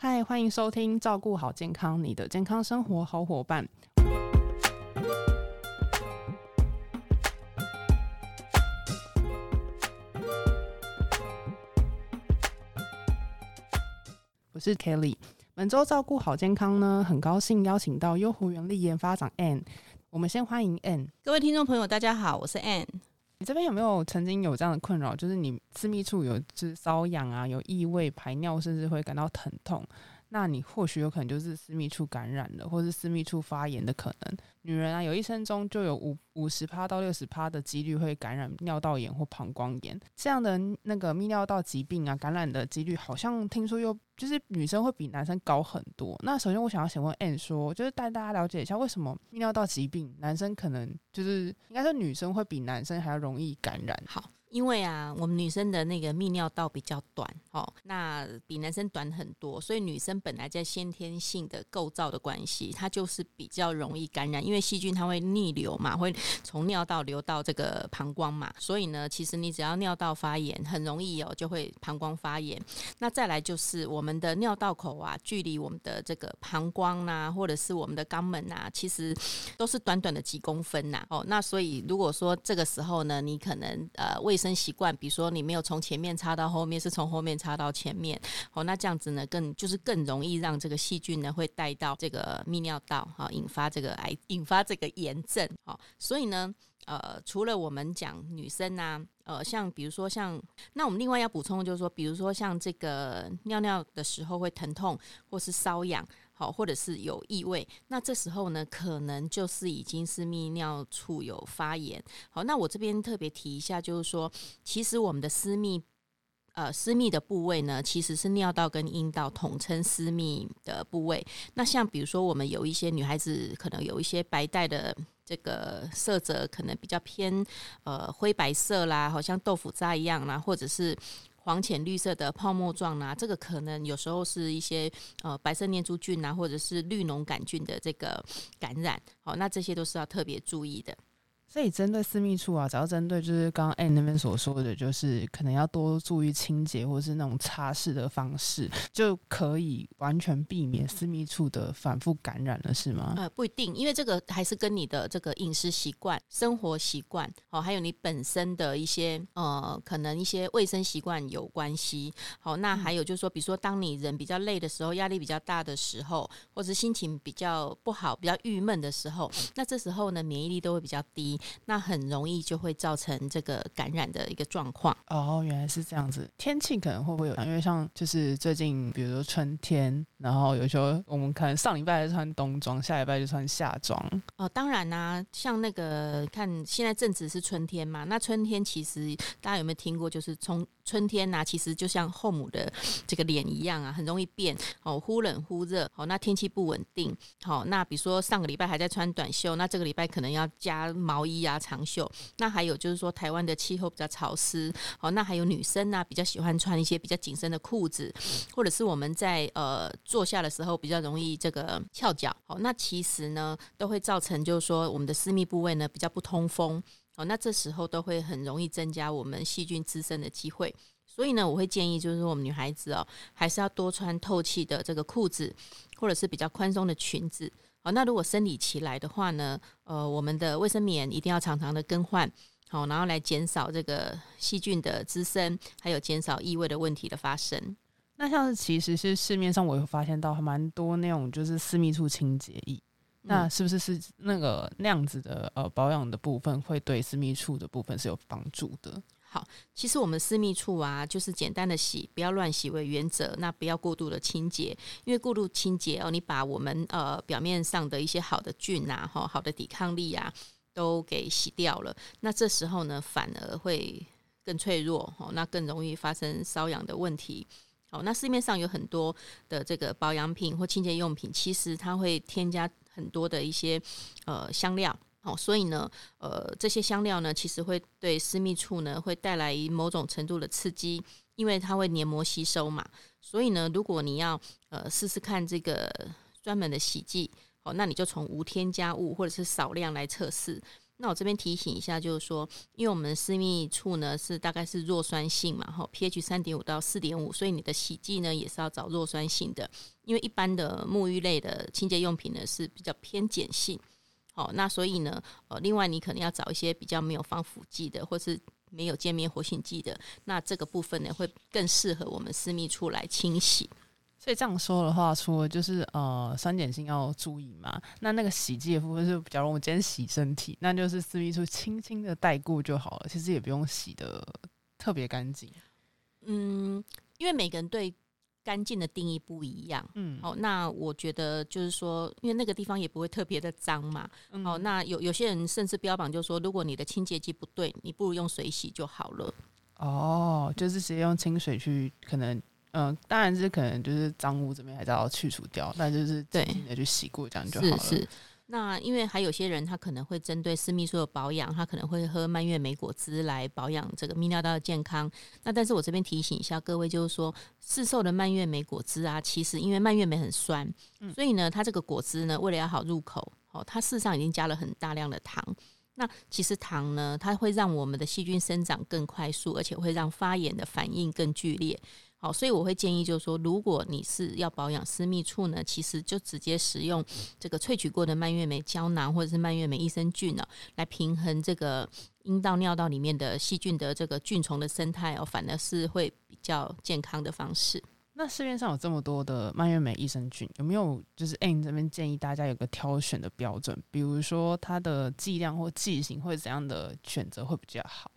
嗨，欢迎收听《照顾好健康》，你的健康生活好伙伴。我是 Kelly。本周照顾好健康呢，很高兴邀请到优活原力研发长 Ann。我们先欢迎 Ann。各位听众朋友，大家好，我是 Ann。你这边有没有曾经有这样的困扰？就是你私密处有就是瘙痒啊，有异味、排尿，甚至会感到疼痛。那你或许有可能就是私密处感染了，或是私密处发炎的可能。女人啊，有一生中就有五五十趴到六十趴的几率会感染尿道炎或膀胱炎这样的那个泌尿道疾病啊，感染的几率好像听说又就是女生会比男生高很多。那首先我想要请问 Anne 说，就是带大家了解一下，为什么泌尿道疾病男生可能就是应该说女生会比男生还要容易感染？好。因为啊，我们女生的那个泌尿道比较短，哦，那比男生短很多，所以女生本来在先天性的构造的关系，它就是比较容易感染，因为细菌它会逆流嘛，会从尿道流到这个膀胱嘛，所以呢，其实你只要尿道发炎，很容易哦就会膀胱发炎。那再来就是我们的尿道口啊，距离我们的这个膀胱呐，或者是我们的肛门呐，其实都是短短的几公分呐，哦，那所以如果说这个时候呢，你可能呃为生习惯，比如说你没有从前面插到后面，是从后面插到前面，哦，那这样子呢，更就是更容易让这个细菌呢会带到这个泌尿道，哈，引发这个癌，引发这个炎症，好，所以呢，呃，除了我们讲女生呐，呃，像比如说像，那我们另外要补充的就是说，比如说像这个尿尿的时候会疼痛或是瘙痒。好，或者是有异味，那这时候呢，可能就是已经是泌尿处有发炎。好，那我这边特别提一下，就是说，其实我们的私密，呃，私密的部位呢，其实是尿道跟阴道统称私密的部位。那像比如说，我们有一些女孩子可能有一些白带的这个色泽，可能比较偏呃灰白色啦，好像豆腐渣一样啦，或者是。黄浅绿色的泡沫状啊，这个可能有时候是一些呃白色念珠菌啊，或者是绿脓杆菌的这个感染，好，那这些都是要特别注意的。所以针对私密处啊，只要针对就是刚刚 Anne 那边所说的，就是可能要多注意清洁或者是那种擦拭的方式，就可以完全避免私密处的反复感染了，是吗？呃，不一定，因为这个还是跟你的这个饮食习惯、生活习惯，哦，还有你本身的一些呃，可能一些卫生习惯有关系。好，那还有就是说，比如说当你人比较累的时候，压力比较大的时候，或者心情比较不好、比较郁闷的时候，那这时候呢，免疫力都会比较低。那很容易就会造成这个感染的一个状况哦，原来是这样子。天气可能会不会有？因为像就是最近，比如说春天，然后有时候我们可能上礼拜穿冬装，下礼拜就穿夏装。哦，当然啦，像那个看现在正值是春天嘛，那春天其实大家有没有听过？就是从春天呐，其实就像后母的这个脸一样啊，很容易变哦，忽冷忽热。哦，那天气不稳定。好，那比如说上个礼拜还在穿短袖，那这个礼拜可能要加毛衣啊。长袖，那还有就是说，台湾的气候比较潮湿，好，那还有女生呢，比较喜欢穿一些比较紧身的裤子，或者是我们在呃坐下的时候比较容易这个翘脚，好，那其实呢都会造成就是说我们的私密部位呢比较不通风，好，那这时候都会很容易增加我们细菌滋生的机会，所以呢，我会建议就是说我们女孩子哦，还是要多穿透气的这个裤子，或者是比较宽松的裙子。好，那如果生理期来的话呢？呃，我们的卫生棉一定要常常的更换，好，然后来减少这个细菌的滋生，还有减少异味的问题的发生。那像是其实是市面上我有发现到蛮多那种就是私密处清洁液，那是不是是那个那样子的呃保养的部分会对私密处的部分是有帮助的？好，其实我们私密处啊，就是简单的洗，不要乱洗为原则。那不要过度的清洁，因为过度清洁哦，你把我们呃表面上的一些好的菌啊，哈，好的抵抗力啊，都给洗掉了。那这时候呢，反而会更脆弱哦，那更容易发生瘙痒的问题。好，那市面上有很多的这个保养品或清洁用品，其实它会添加很多的一些呃香料。好，所以呢，呃，这些香料呢，其实会对私密处呢，会带来某种程度的刺激，因为它会黏膜吸收嘛。所以呢，如果你要呃试试看这个专门的洗剂，好，那你就从无添加物或者是少量来测试。那我这边提醒一下，就是说，因为我们私密处呢是大概是弱酸性嘛，哈，pH 三点五到四点五，所以你的洗剂呢也是要找弱酸性的。因为一般的沐浴类的清洁用品呢是比较偏碱性，好，那所以呢，呃，另外你可能要找一些比较没有防腐剂的，或是没有界面活性剂的，那这个部分呢会更适合我们私密处来清洗。所以这样说的话，除了就是呃酸碱性要注意嘛，那那个洗剂的部分是，假如我们今天洗身体，那就是私密处轻轻的带过就好了，其实也不用洗的特别干净。嗯，因为每个人对干净的定义不一样，嗯，哦，那我觉得就是说，因为那个地方也不会特别的脏嘛，哦，那有有些人甚至标榜就是说，如果你的清洁剂不对，你不如用水洗就好了。哦，就是直接用清水去可能。嗯，当然是可能就是脏污这边还是要去除掉，那就是轻轻的去洗过这样就好了。是是。那因为还有些人他可能会针对私密处的保养，他可能会喝蔓越莓果汁来保养这个泌尿道的健康。那但是我这边提醒一下各位，就是说市售的蔓越莓果汁啊，其实因为蔓越莓很酸，所以呢，它这个果汁呢，为了要好入口，哦，它事实上已经加了很大量的糖。那其实糖呢，它会让我们的细菌生长更快速，而且会让发炎的反应更剧烈。好，所以我会建议，就是说，如果你是要保养私密处呢，其实就直接使用这个萃取过的蔓越莓胶囊或者是蔓越莓益生菌呢，来平衡这个阴道、尿道里面的细菌的这个菌虫的生态哦，反而是会比较健康的方式。那市面上有这么多的蔓越莓益生菌，有没有就是 A 这边建议大家有个挑选的标准？比如说它的剂量或剂型或怎样的选择会比较好？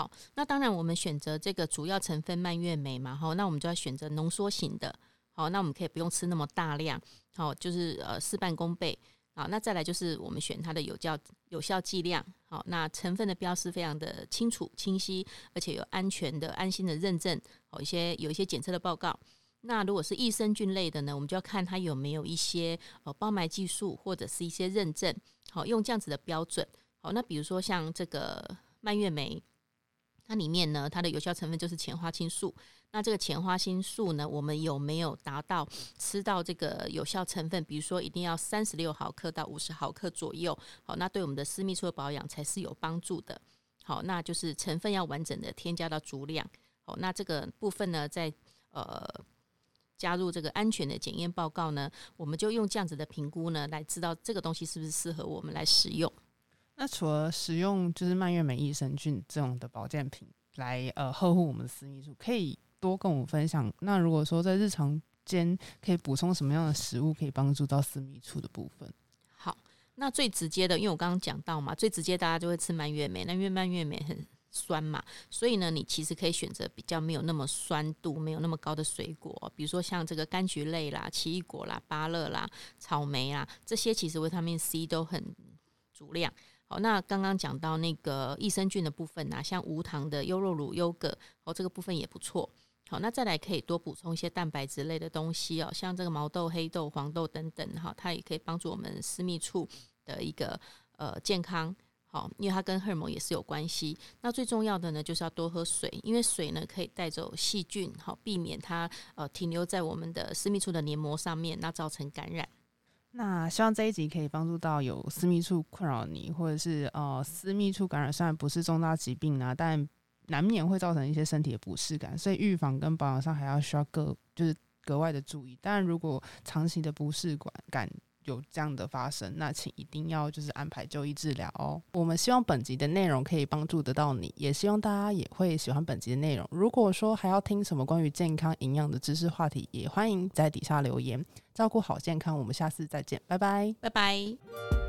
好，那当然我们选择这个主要成分蔓越莓嘛，好，那我们就要选择浓缩型的，好，那我们可以不用吃那么大量，好，就是呃事半功倍，好，那再来就是我们选它的有效有效剂量，好，那成分的标识非常的清楚清晰，而且有安全的安心的认证，好一些有一些检测的报告。那如果是益生菌类的呢，我们就要看它有没有一些呃包埋技术或者是一些认证，好，用这样子的标准，好，那比如说像这个蔓越莓。它里面呢，它的有效成分就是前花青素。那这个前花青素呢，我们有没有达到吃到这个有效成分？比如说，一定要三十六毫克到五十毫克左右。好，那对我们的私密处的保养才是有帮助的。好，那就是成分要完整的添加到足量。好，那这个部分呢，在呃加入这个安全的检验报告呢，我们就用这样子的评估呢，来知道这个东西是不是适合我们来使用。那除了使用就是蔓越莓益生菌这种的保健品来呃呵护我们的私密处，可以多跟我们分享。那如果说在日常间可以补充什么样的食物，可以帮助到私密处的部分？好，那最直接的，因为我刚刚讲到嘛，最直接大家就会吃蔓越莓，那因为蔓越莓很酸嘛，所以呢，你其实可以选择比较没有那么酸度、没有那么高的水果，比如说像这个柑橘类啦、奇异果啦、芭乐啦、草莓啊，这些其实维他命 C 都很足量。好，那刚刚讲到那个益生菌的部分呐，像无糖的优酪乳、优格，哦，这个部分也不错。好，那再来可以多补充一些蛋白质类的东西哦，像这个毛豆、黑豆、黄豆等等，哈，它也可以帮助我们私密处的一个呃健康。好，因为它跟荷尔蒙也是有关系。那最重要的呢，就是要多喝水，因为水呢可以带走细菌，好，避免它呃停留在我们的私密处的黏膜上面，那造成感染。那希望这一集可以帮助到有私密处困扰你，或者是呃私密处感染，虽然不是重大疾病啊，但难免会造成一些身体的不适感，所以预防跟保养上还要需要各就是格外的注意。但，如果长期的不适感感，有这样的发生，那请一定要就是安排就医治疗哦。我们希望本集的内容可以帮助得到你，也希望大家也会喜欢本集的内容。如果说还要听什么关于健康营养的知识话题，也欢迎在底下留言。照顾好健康，我们下次再见，拜拜，拜拜。